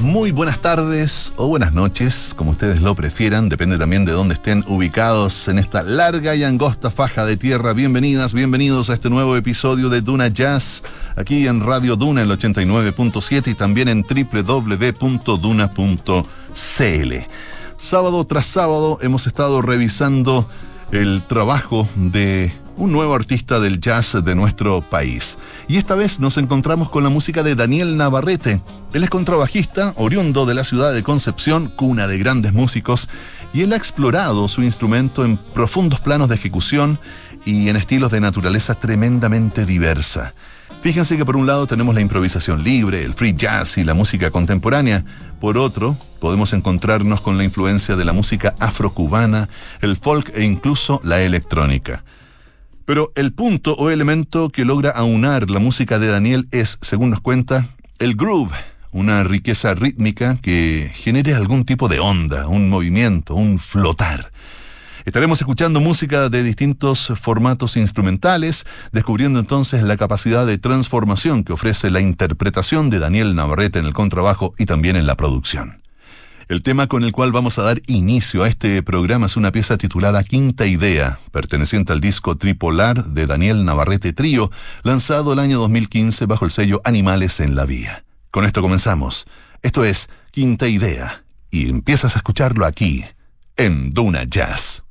Muy buenas tardes o buenas noches, como ustedes lo prefieran, depende también de dónde estén ubicados en esta larga y angosta faja de tierra. Bienvenidas, bienvenidos a este nuevo episodio de Duna Jazz, aquí en Radio Duna el 89.7 y también en www.duna.cl. Sábado tras sábado hemos estado revisando el trabajo de un nuevo artista del jazz de nuestro país. Y esta vez nos encontramos con la música de Daniel Navarrete. Él es contrabajista, oriundo de la ciudad de Concepción, cuna de grandes músicos, y él ha explorado su instrumento en profundos planos de ejecución y en estilos de naturaleza tremendamente diversa. Fíjense que por un lado tenemos la improvisación libre, el free jazz y la música contemporánea. Por otro, podemos encontrarnos con la influencia de la música afrocubana, el folk e incluso la electrónica. Pero el punto o elemento que logra aunar la música de Daniel es, según nos cuenta, el groove, una riqueza rítmica que genere algún tipo de onda, un movimiento, un flotar. Estaremos escuchando música de distintos formatos instrumentales, descubriendo entonces la capacidad de transformación que ofrece la interpretación de Daniel Navarrete en el contrabajo y también en la producción. El tema con el cual vamos a dar inicio a este programa es una pieza titulada Quinta Idea, perteneciente al disco Tripolar de Daniel Navarrete Trío, lanzado el año 2015 bajo el sello Animales en la Vía. Con esto comenzamos. Esto es Quinta Idea, y empiezas a escucharlo aquí, en Duna Jazz.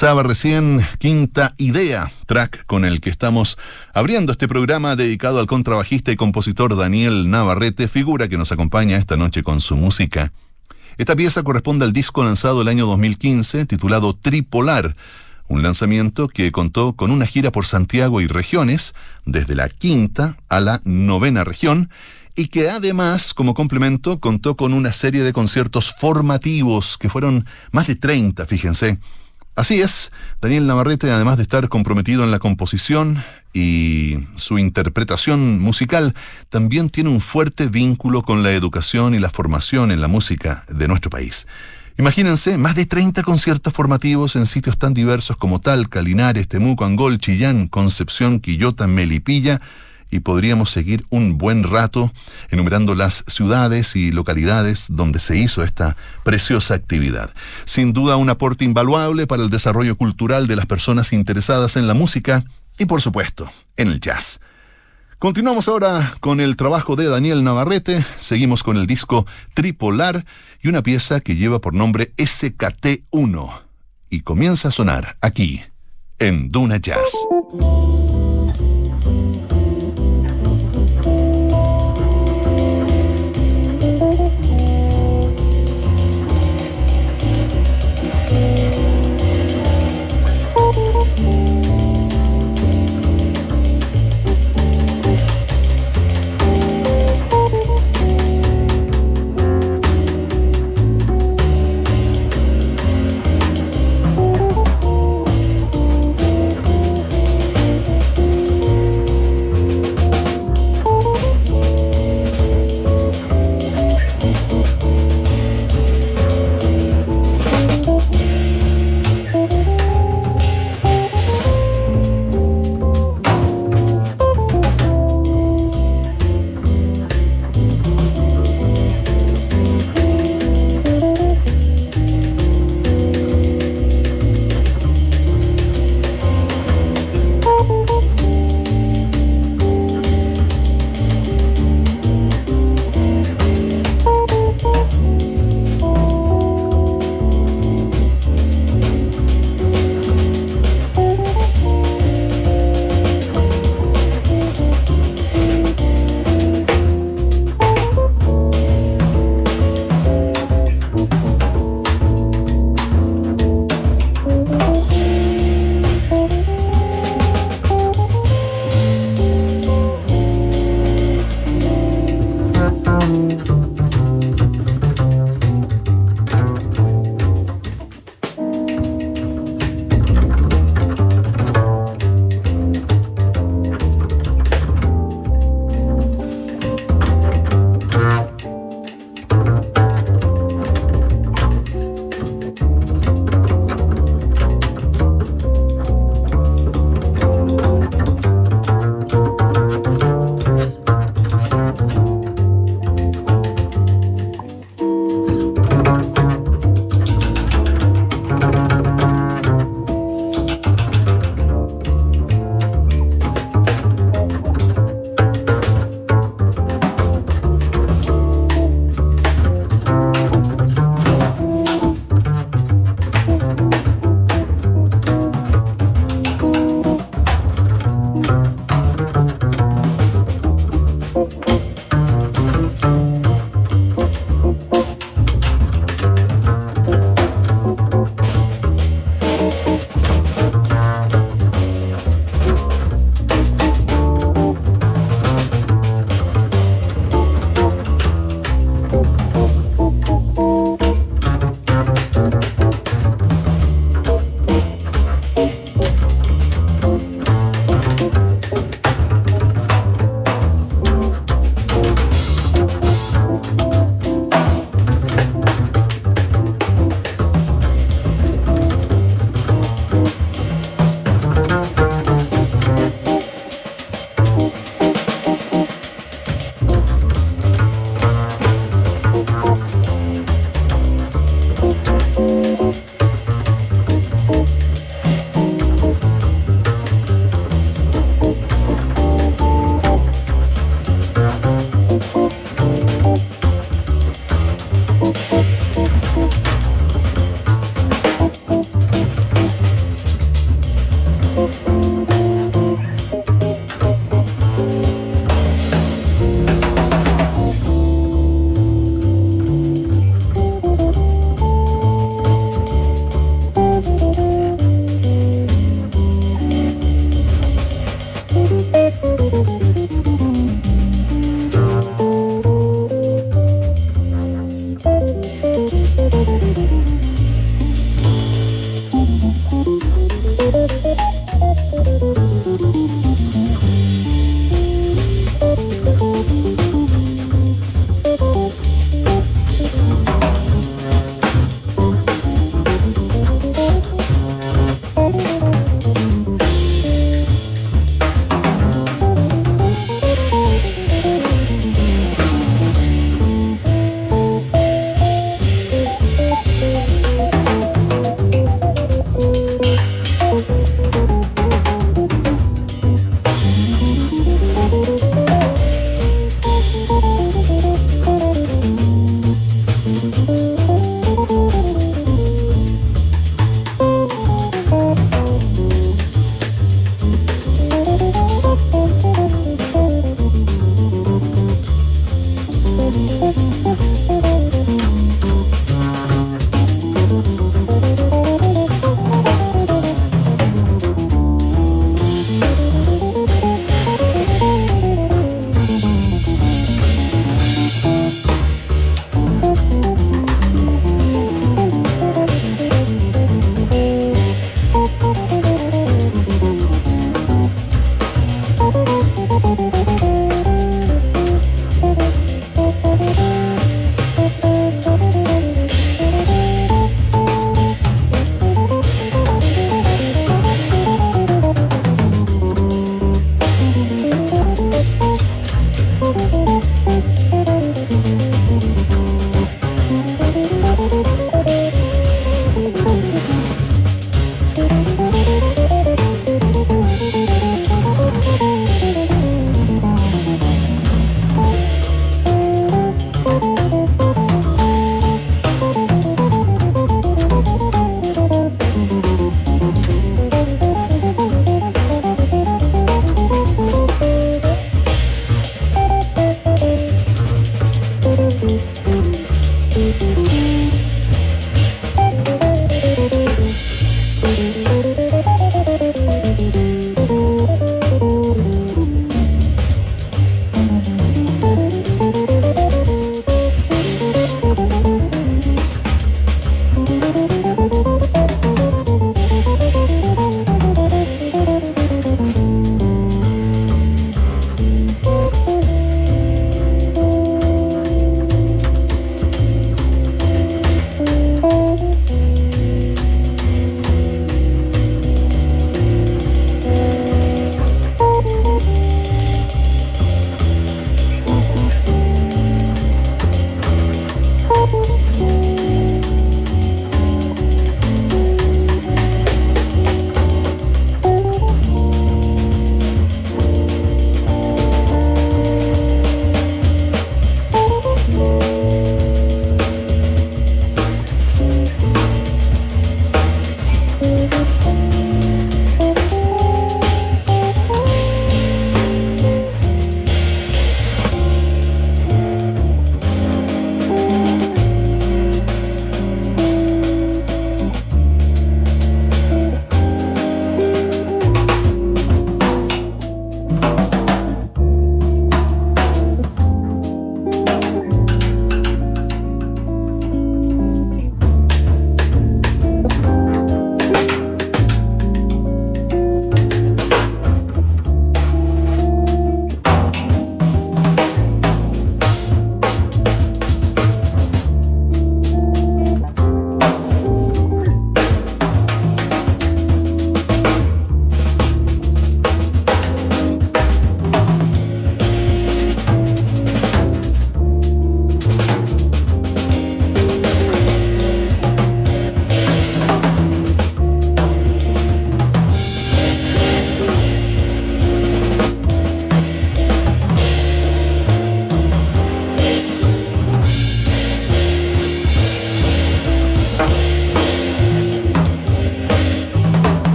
Pasaba recién Quinta Idea, track con el que estamos abriendo este programa dedicado al contrabajista y compositor Daniel Navarrete, figura que nos acompaña esta noche con su música. Esta pieza corresponde al disco lanzado el año 2015 titulado Tripolar, un lanzamiento que contó con una gira por Santiago y regiones, desde la quinta a la novena región, y que además, como complemento, contó con una serie de conciertos formativos, que fueron más de 30, fíjense, Así es, Daniel Navarrete, además de estar comprometido en la composición y su interpretación musical, también tiene un fuerte vínculo con la educación y la formación en la música de nuestro país. Imagínense, más de 30 conciertos formativos en sitios tan diversos como Talca, Linares, Temuco, Angol, Chillán, Concepción, Quillota, Melipilla, y podríamos seguir un buen rato enumerando las ciudades y localidades donde se hizo esta preciosa actividad. Sin duda un aporte invaluable para el desarrollo cultural de las personas interesadas en la música y por supuesto en el jazz. Continuamos ahora con el trabajo de Daniel Navarrete, seguimos con el disco Tripolar y una pieza que lleva por nombre SKT1 y comienza a sonar aquí en Duna Jazz.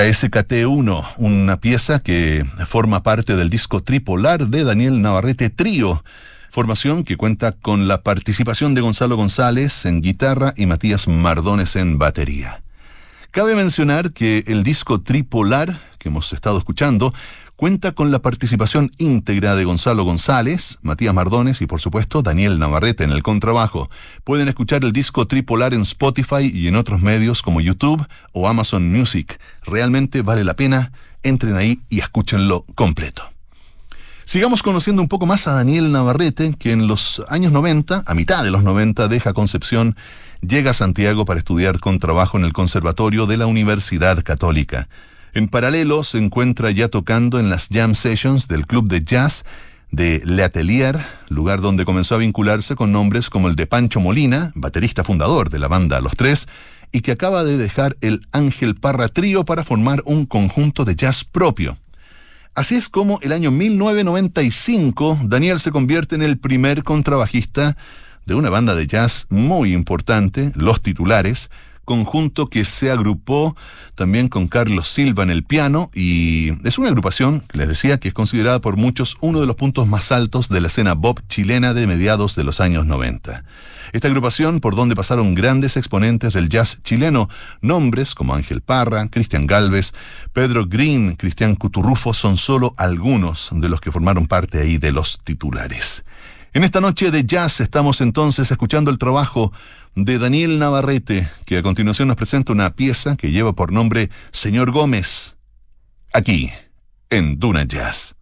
Era SKT1, una pieza que forma parte del disco tripolar de Daniel Navarrete Trío, formación que cuenta con la participación de Gonzalo González en guitarra y Matías Mardones en batería. Cabe mencionar que el disco tripolar que hemos estado escuchando cuenta con la participación íntegra de Gonzalo González, Matías Mardones y por supuesto Daniel Navarrete en el contrabajo. Pueden escuchar el disco tripolar en Spotify y en otros medios como YouTube o Amazon Music. Realmente vale la pena, entren ahí y escúchenlo completo. Sigamos conociendo un poco más a Daniel Navarrete, que en los años 90, a mitad de los 90, deja Concepción, llega a Santiago para estudiar contrabajo en el Conservatorio de la Universidad Católica. En paralelo se encuentra ya tocando en las jam sessions del club de jazz de Le Atelier, lugar donde comenzó a vincularse con nombres como el de Pancho Molina, baterista fundador de la banda Los Tres, y que acaba de dejar el Ángel Parra Trío para formar un conjunto de jazz propio. Así es como el año 1995 Daniel se convierte en el primer contrabajista de una banda de jazz muy importante, Los Titulares, conjunto que se agrupó también con Carlos Silva en el piano y es una agrupación, les decía, que es considerada por muchos uno de los puntos más altos de la escena Bob chilena de mediados de los años 90. Esta agrupación, por donde pasaron grandes exponentes del jazz chileno, nombres como Ángel Parra, Cristian Galvez, Pedro Green, Cristian Cuturrufo, son solo algunos de los que formaron parte ahí de los titulares. En esta noche de jazz estamos entonces escuchando el trabajo de Daniel Navarrete, que a continuación nos presenta una pieza que lleva por nombre Señor Gómez, aquí, en Duna Jazz.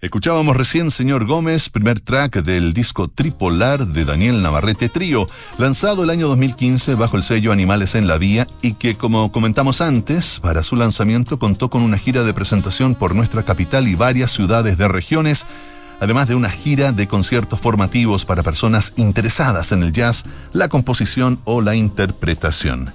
Escuchábamos recién Señor Gómez, primer track del disco Tripolar de Daniel Navarrete Trío, lanzado el año 2015 bajo el sello Animales en la Vía y que, como comentamos antes, para su lanzamiento contó con una gira de presentación por nuestra capital y varias ciudades de regiones, además de una gira de conciertos formativos para personas interesadas en el jazz, la composición o la interpretación.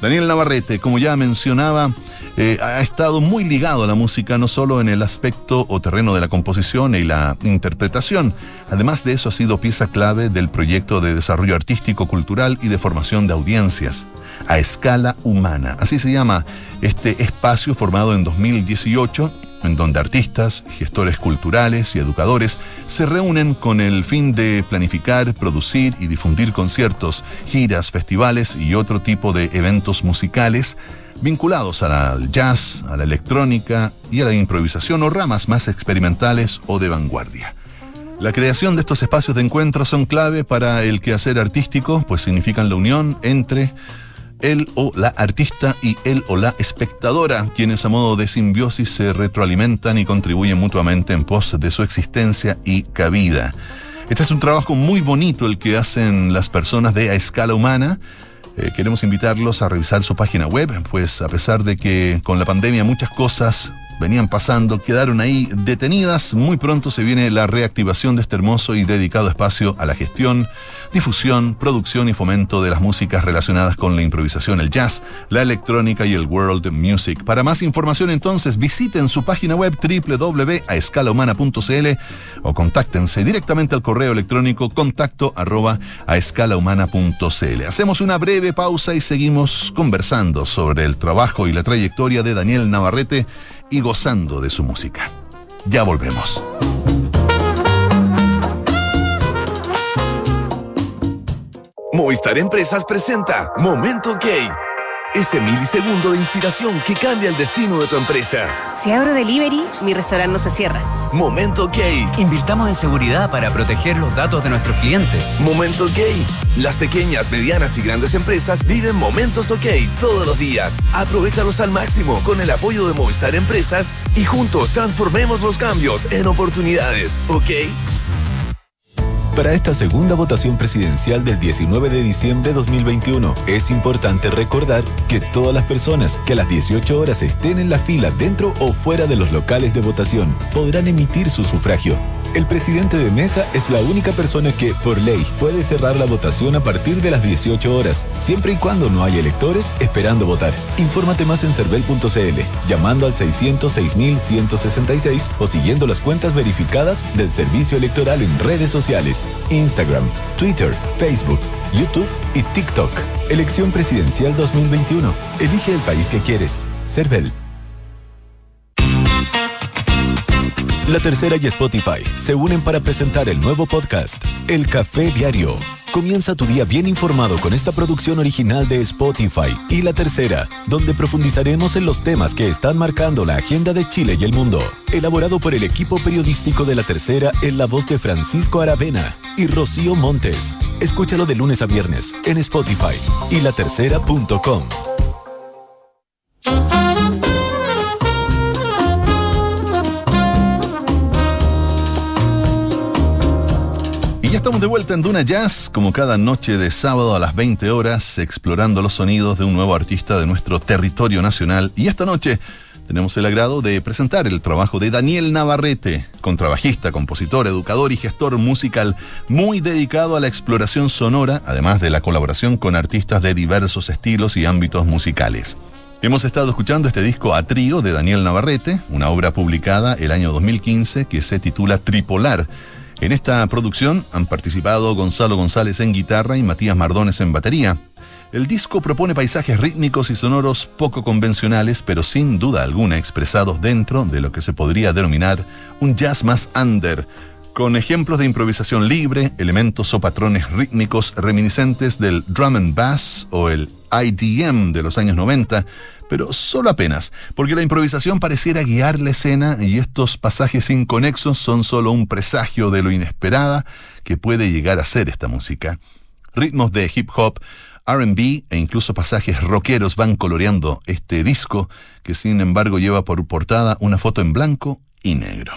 Daniel Navarrete, como ya mencionaba, eh, ha estado muy ligado a la música, no solo en el aspecto o terreno de la composición y la interpretación. Además de eso, ha sido pieza clave del proyecto de desarrollo artístico, cultural y de formación de audiencias a escala humana. Así se llama este espacio formado en 2018 en donde artistas, gestores culturales y educadores se reúnen con el fin de planificar, producir y difundir conciertos, giras, festivales y otro tipo de eventos musicales vinculados al jazz, a la electrónica y a la improvisación o ramas más experimentales o de vanguardia. La creación de estos espacios de encuentro son clave para el quehacer artístico, pues significan la unión entre él o la artista y él o la espectadora, quienes a modo de simbiosis se retroalimentan y contribuyen mutuamente en pos de su existencia y cabida. Este es un trabajo muy bonito el que hacen las personas de a escala humana. Eh, queremos invitarlos a revisar su página web, pues a pesar de que con la pandemia muchas cosas venían pasando, quedaron ahí detenidas. Muy pronto se viene la reactivación de este hermoso y dedicado espacio a la gestión, difusión, producción y fomento de las músicas relacionadas con la improvisación, el jazz, la electrónica y el world music. Para más información entonces visiten su página web www.aescalahumana.cl o contáctense directamente al correo electrónico contacto arroba a. Hacemos una breve pausa y seguimos conversando sobre el trabajo y la trayectoria de Daniel Navarrete y gozando de su música. Ya volvemos. Movistar Empresas presenta Momento Gay. Ese milisegundo de inspiración que cambia el destino de tu empresa. Si abro delivery, mi restaurante no se cierra. Momento Gay. Invirtamos en seguridad para proteger los datos de nuestros clientes. Momento Gay. Las pequeñas, medianas y grandes empresas viven momentos OK todos los días. Aprovechalos al máximo con el apoyo de Movistar Empresas y juntos transformemos los cambios en oportunidades. ¿Ok? Para esta segunda votación presidencial del 19 de diciembre de 2021, es importante recordar que todas las personas que a las 18 horas estén en la fila dentro o fuera de los locales de votación podrán emitir su sufragio. El presidente de mesa es la única persona que, por ley, puede cerrar la votación a partir de las 18 horas, siempre y cuando no haya electores esperando votar. Infórmate más en cervel.cl, llamando al 606.166 o siguiendo las cuentas verificadas del servicio electoral en redes sociales, Instagram, Twitter, Facebook, YouTube y TikTok. Elección presidencial 2021. Elige el país que quieres. Cervel. La Tercera y Spotify se unen para presentar el nuevo podcast, El Café Diario. Comienza tu día bien informado con esta producción original de Spotify y La Tercera, donde profundizaremos en los temas que están marcando la agenda de Chile y el mundo. Elaborado por el equipo periodístico de La Tercera en la voz de Francisco Aravena y Rocío Montes. Escúchalo de lunes a viernes en Spotify y latercera.com. estamos de vuelta en Duna Jazz, como cada noche de sábado a las 20 horas, explorando los sonidos de un nuevo artista de nuestro territorio nacional. Y esta noche tenemos el agrado de presentar el trabajo de Daniel Navarrete, contrabajista, compositor, educador y gestor musical, muy dedicado a la exploración sonora, además de la colaboración con artistas de diversos estilos y ámbitos musicales. Hemos estado escuchando este disco a trío de Daniel Navarrete, una obra publicada el año 2015 que se titula Tripolar en esta producción han participado Gonzalo González en guitarra y Matías Mardones en batería. El disco propone paisajes rítmicos y sonoros poco convencionales, pero sin duda alguna expresados dentro de lo que se podría denominar un jazz más under, con ejemplos de improvisación libre, elementos o patrones rítmicos reminiscentes del drum and bass o el IDM de los años 90, pero solo apenas, porque la improvisación pareciera guiar la escena y estos pasajes inconexos son solo un presagio de lo inesperada que puede llegar a ser esta música. Ritmos de hip hop, RB e incluso pasajes rockeros van coloreando este disco, que sin embargo lleva por portada una foto en blanco y negro.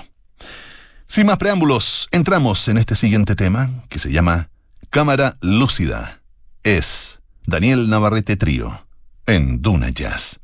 Sin más preámbulos, entramos en este siguiente tema que se llama Cámara Lúcida. Es Daniel Navarrete Trío en Duna Jazz.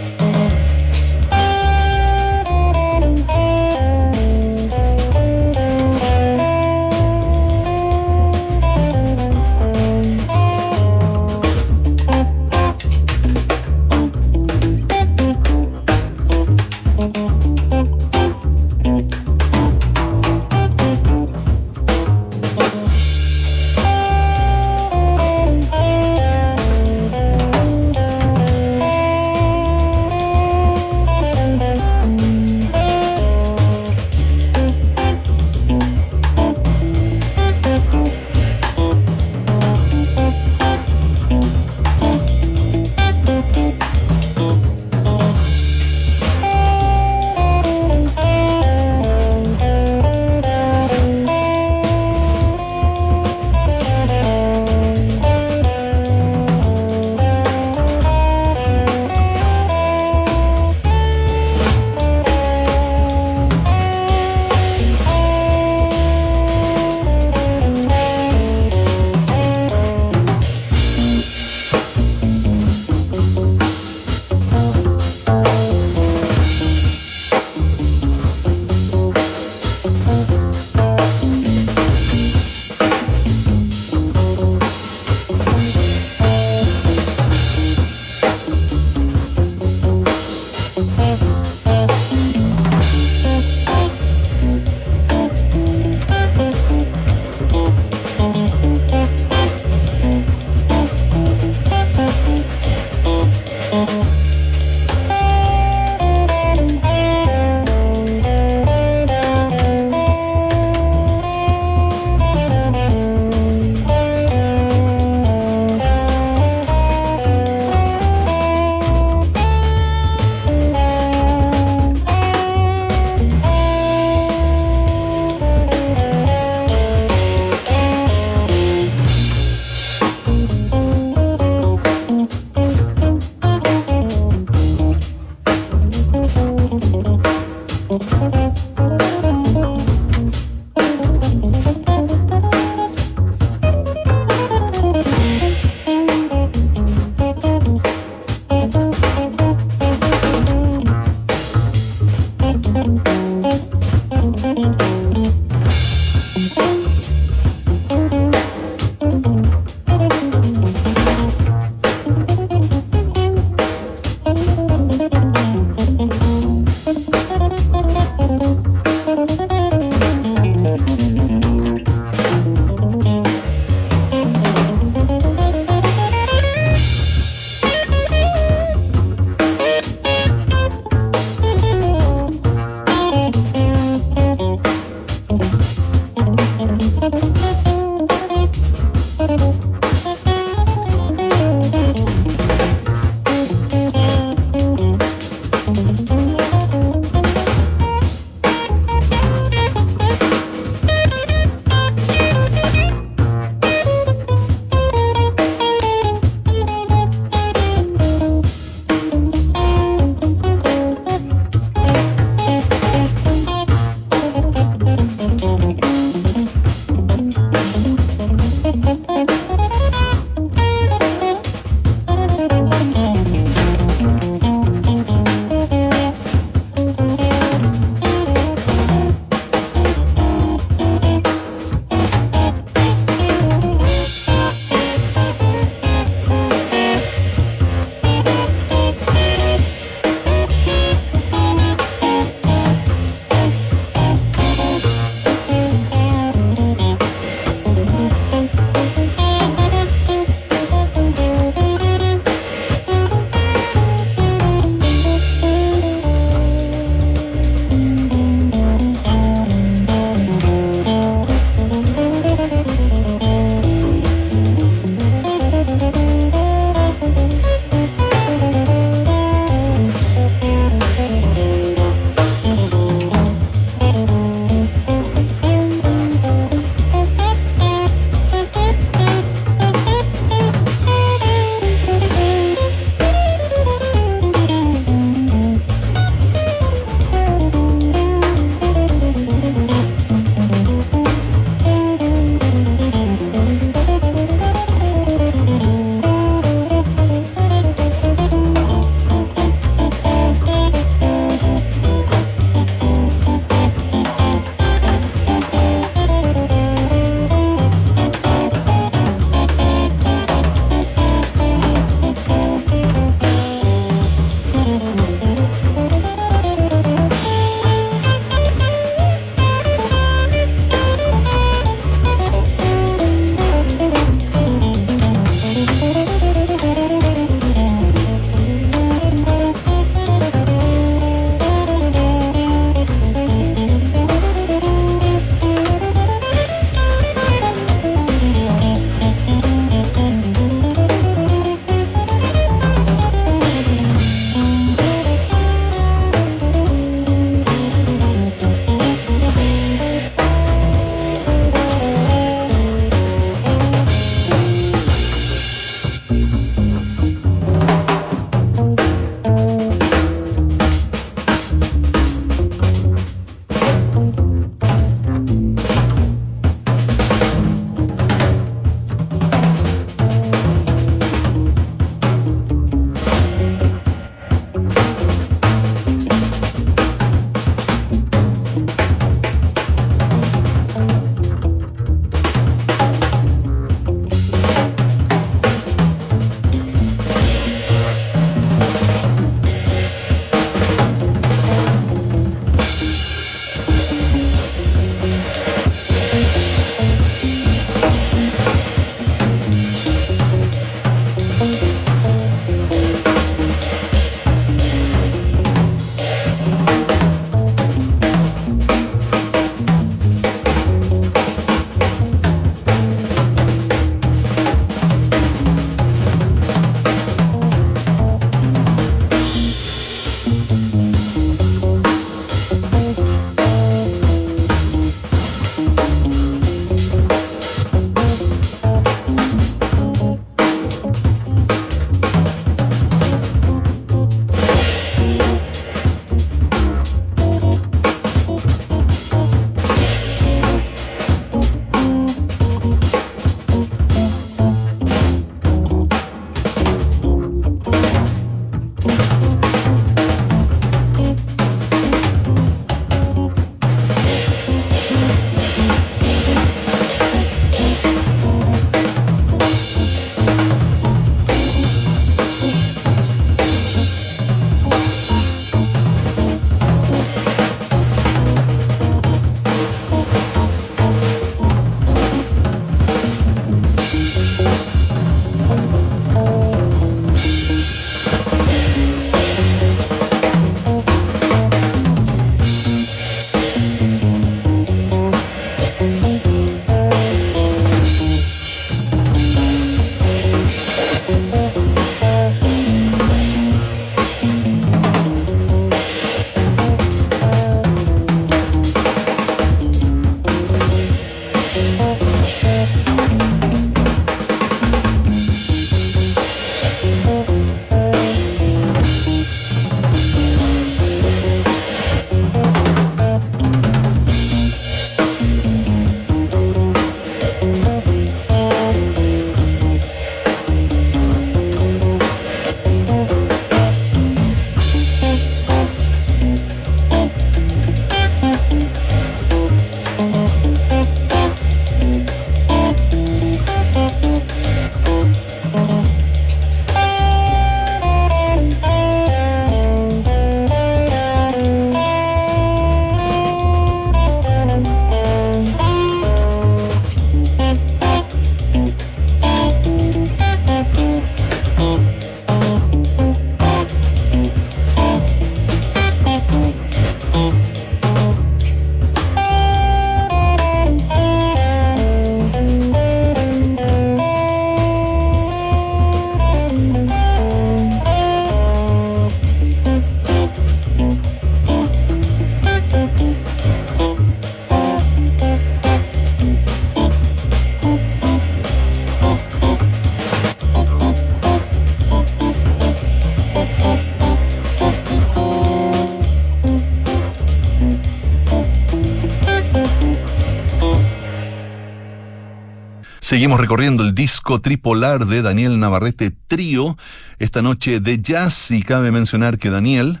Seguimos recorriendo el disco tripolar de Daniel Navarrete Trío, esta noche de jazz y cabe mencionar que Daniel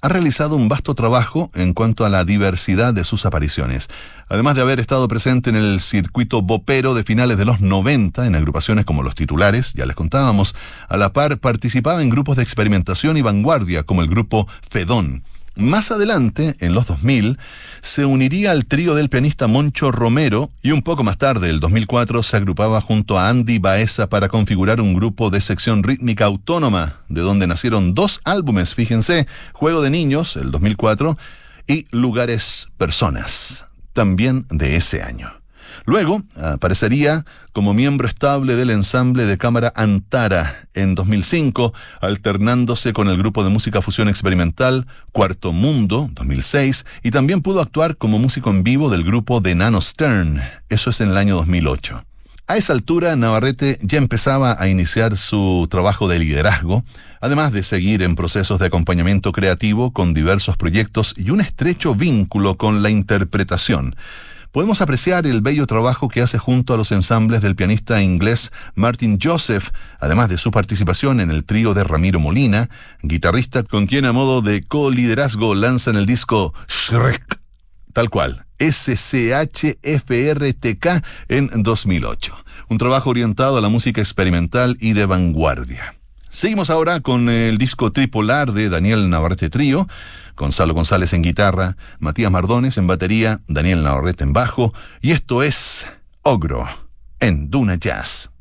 ha realizado un vasto trabajo en cuanto a la diversidad de sus apariciones. Además de haber estado presente en el circuito bopero de finales de los 90 en agrupaciones como Los Titulares, ya les contábamos, a la par participaba en grupos de experimentación y vanguardia como el grupo Fedón. Más adelante, en los 2000, se uniría al trío del pianista Moncho Romero y un poco más tarde, el 2004, se agrupaba junto a Andy Baeza para configurar un grupo de sección rítmica autónoma, de donde nacieron dos álbumes, fíjense, Juego de Niños, el 2004, y Lugares Personas, también de ese año. Luego aparecería como miembro estable del ensamble de cámara Antara en 2005, alternándose con el grupo de música fusión experimental Cuarto Mundo 2006 y también pudo actuar como músico en vivo del grupo de Nano Stern, eso es en el año 2008. A esa altura, Navarrete ya empezaba a iniciar su trabajo de liderazgo, además de seguir en procesos de acompañamiento creativo con diversos proyectos y un estrecho vínculo con la interpretación podemos apreciar el bello trabajo que hace junto a los ensambles del pianista inglés Martin Joseph, además de su participación en el trío de Ramiro Molina, guitarrista con quien a modo de co-liderazgo lanzan el disco Shrek, tal cual, SCHFRTK en 2008. Un trabajo orientado a la música experimental y de vanguardia. Seguimos ahora con el disco tripolar de Daniel Navarrete Trío, Gonzalo González en guitarra, Matías Mardones en batería, Daniel Navarrete en bajo, y esto es Ogro en Duna Jazz.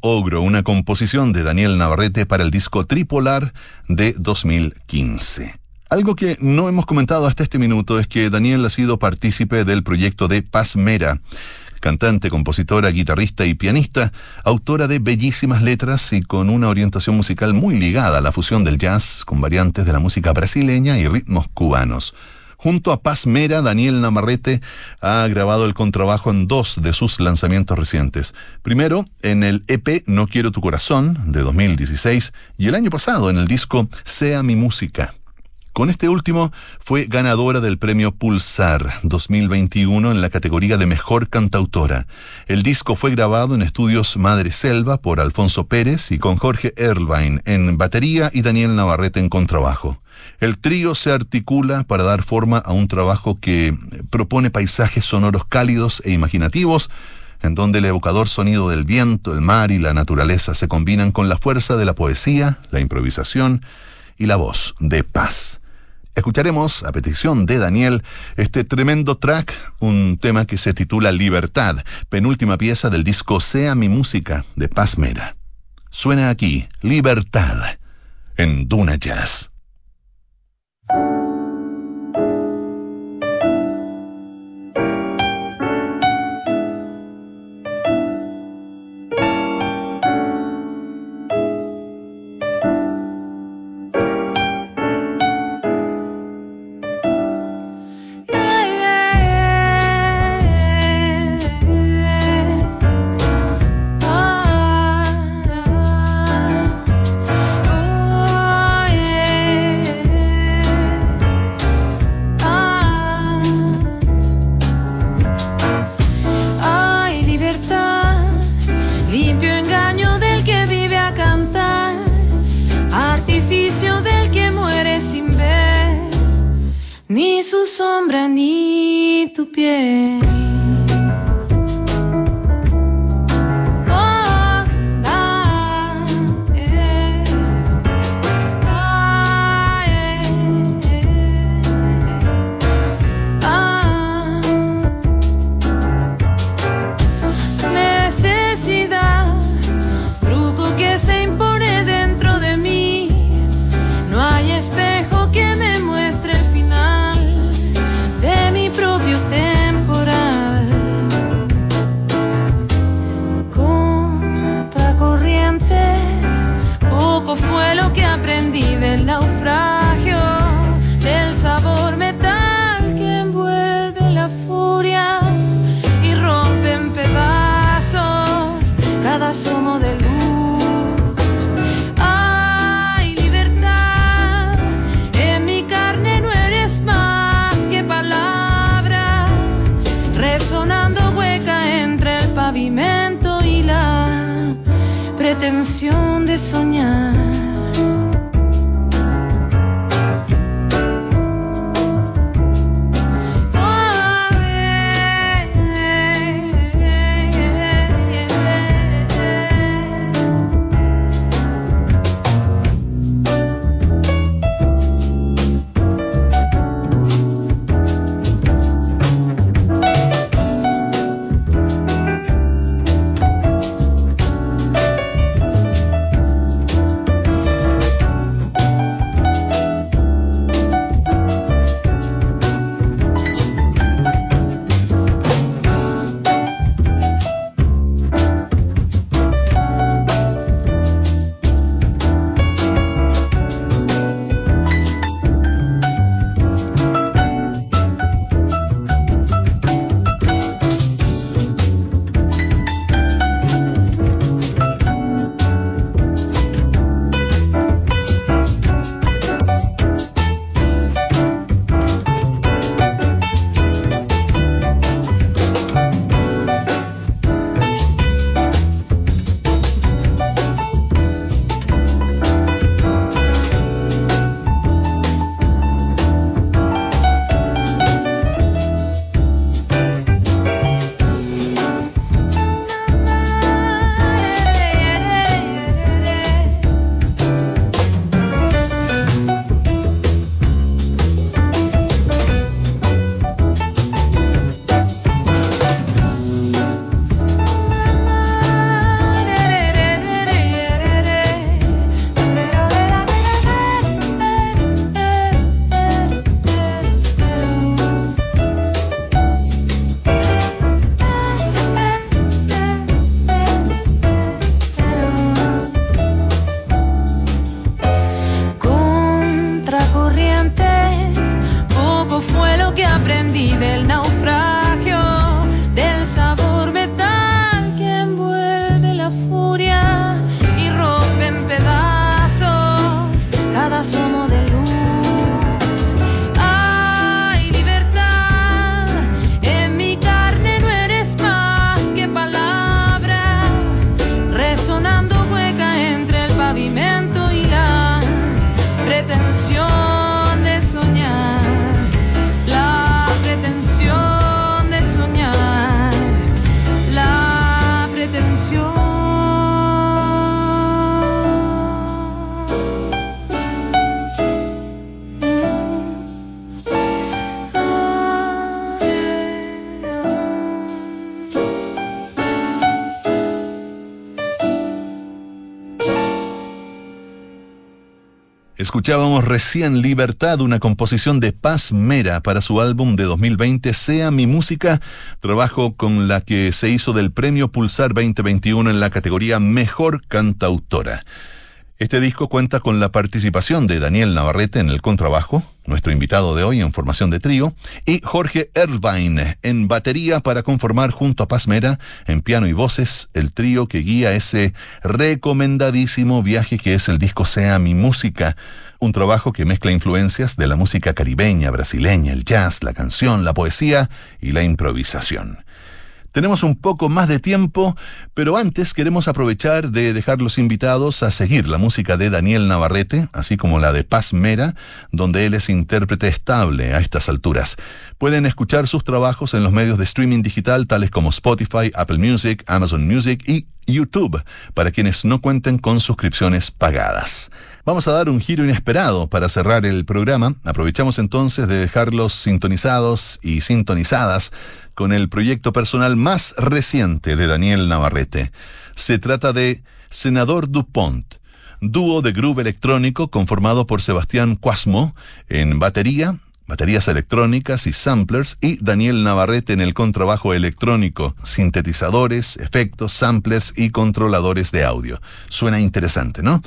Ogro, una composición de Daniel Navarrete para el disco Tripolar de 2015. Algo que no hemos comentado hasta este minuto es que Daniel ha sido partícipe del proyecto de Paz Mera, cantante, compositora, guitarrista y pianista, autora de bellísimas letras y con una orientación musical muy ligada a la fusión del jazz con variantes de la música brasileña y ritmos cubanos. Junto a Paz Mera, Daniel Namarrete ha grabado el contrabajo en dos de sus lanzamientos recientes. Primero, en el EP No Quiero Tu Corazón, de 2016, y el año pasado en el disco Sea Mi Música. Con este último fue ganadora del premio Pulsar 2021 en la categoría de Mejor Cantautora. El disco fue grabado en estudios Madre Selva por Alfonso Pérez y con Jorge Erlwein en batería y Daniel Navarrete en contrabajo. El trío se articula para dar forma a un trabajo que propone paisajes sonoros cálidos e imaginativos, en donde el evocador sonido del viento, el mar y la naturaleza se combinan con la fuerza de la poesía, la improvisación y la voz de paz. Escucharemos, a petición de Daniel, este tremendo track, un tema que se titula Libertad, penúltima pieza del disco Sea mi música de Paz Mera. Suena aquí, Libertad, en Duna Jazz. de soñar. Escuchábamos recién Libertad, una composición de Paz Mera para su álbum de 2020 Sea mi música, trabajo con la que se hizo del Premio Pulsar 2021 en la categoría Mejor Cantautora. Este disco cuenta con la participación de Daniel Navarrete en el contrabajo, nuestro invitado de hoy en formación de trío, y Jorge Ervine en batería para conformar junto a Paz Mera en piano y voces el trío que guía ese recomendadísimo viaje que es el disco Sea mi música, un trabajo que mezcla influencias de la música caribeña, brasileña, el jazz, la canción, la poesía y la improvisación. Tenemos un poco más de tiempo, pero antes queremos aprovechar de dejar los invitados a seguir la música de Daniel Navarrete, así como la de Paz Mera, donde él es intérprete estable a estas alturas. Pueden escuchar sus trabajos en los medios de streaming digital tales como Spotify, Apple Music, Amazon Music y YouTube, para quienes no cuenten con suscripciones pagadas. Vamos a dar un giro inesperado para cerrar el programa. Aprovechamos entonces de dejarlos sintonizados y sintonizadas con el proyecto personal más reciente de Daniel Navarrete. Se trata de Senador Dupont, dúo de groove electrónico conformado por Sebastián Cuasmo en batería, baterías electrónicas y samplers, y Daniel Navarrete en el contrabajo electrónico, sintetizadores, efectos, samplers y controladores de audio. Suena interesante, ¿no?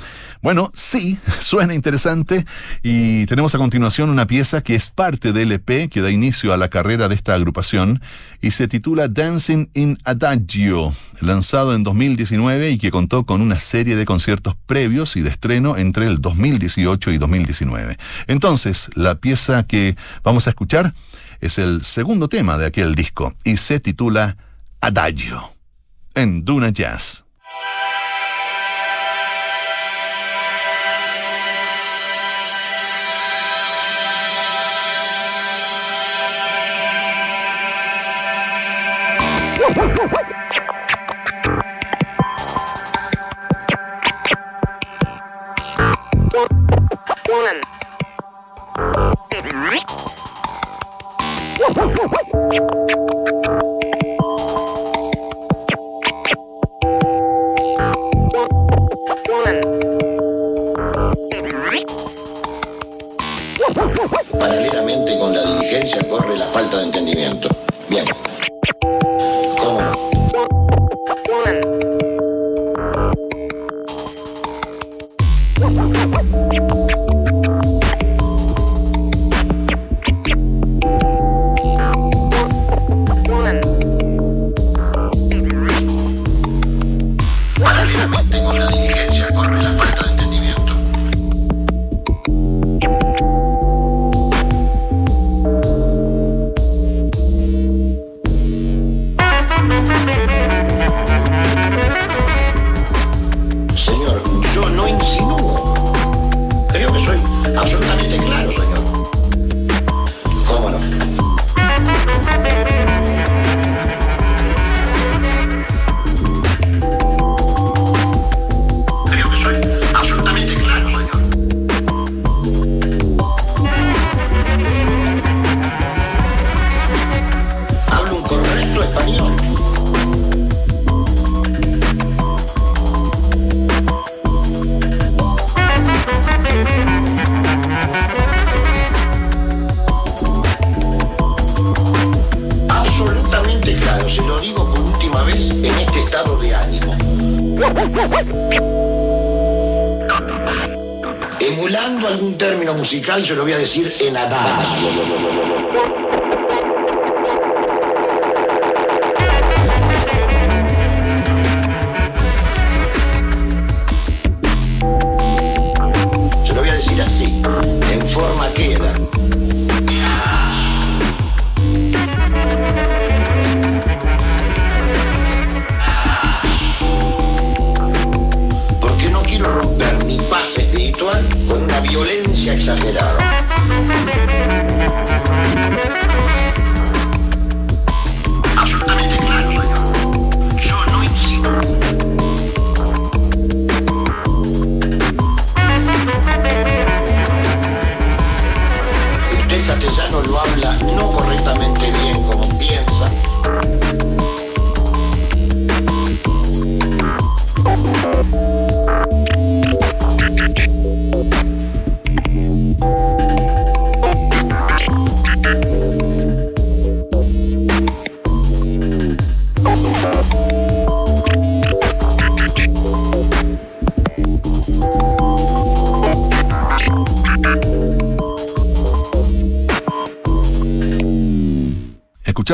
Bueno, sí, suena interesante y tenemos a continuación una pieza que es parte del EP que da inicio a la carrera de esta agrupación y se titula Dancing in Adagio, lanzado en 2019 y que contó con una serie de conciertos previos y de estreno entre el 2018 y 2019. Entonces, la pieza que vamos a escuchar es el segundo tema de aquel disco y se titula Adagio en Duna Jazz. Paralelamente con la diligencia corre la falta de entendimiento. Bien.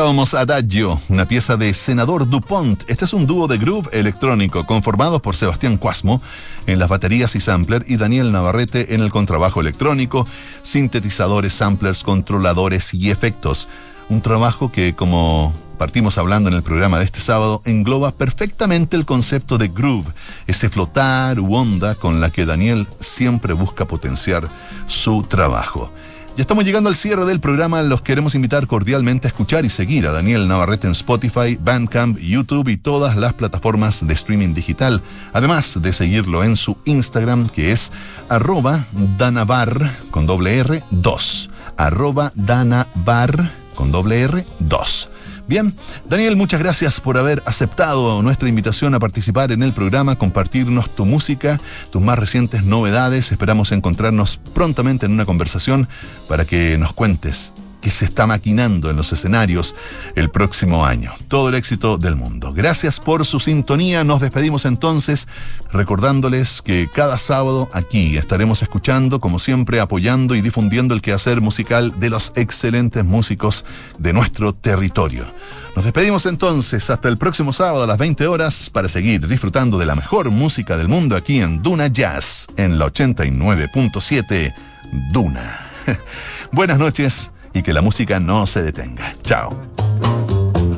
Escuchábamos Adagio, una pieza de Senador Dupont. Este es un dúo de groove electrónico conformados por Sebastián Cuasmo en las baterías y sampler y Daniel Navarrete en el contrabajo electrónico, sintetizadores, samplers, controladores y efectos. Un trabajo que, como partimos hablando en el programa de este sábado, engloba perfectamente el concepto de groove, ese flotar u onda con la que Daniel siempre busca potenciar su trabajo. Ya estamos llegando al cierre del programa. Los queremos invitar cordialmente a escuchar y seguir a Daniel Navarrete en Spotify, Bandcamp, YouTube y todas las plataformas de streaming digital. Además de seguirlo en su Instagram, que es arroba danabar con doble R 2. Arroba danabar con doble R 2. Bien, Daniel, muchas gracias por haber aceptado nuestra invitación a participar en el programa, compartirnos tu música, tus más recientes novedades. Esperamos encontrarnos prontamente en una conversación para que nos cuentes qué se está maquinando en los escenarios el próximo año. Todo el éxito del mundo. Gracias por su sintonía. Nos despedimos entonces recordándoles que cada sábado aquí estaremos escuchando, como siempre, apoyando y difundiendo el quehacer musical de los excelentes músicos de nuestro territorio. Nos despedimos entonces hasta el próximo sábado a las 20 horas para seguir disfrutando de la mejor música del mundo aquí en Duna Jazz en la 89.7 Duna. Buenas noches y que la música no se detenga. Chao.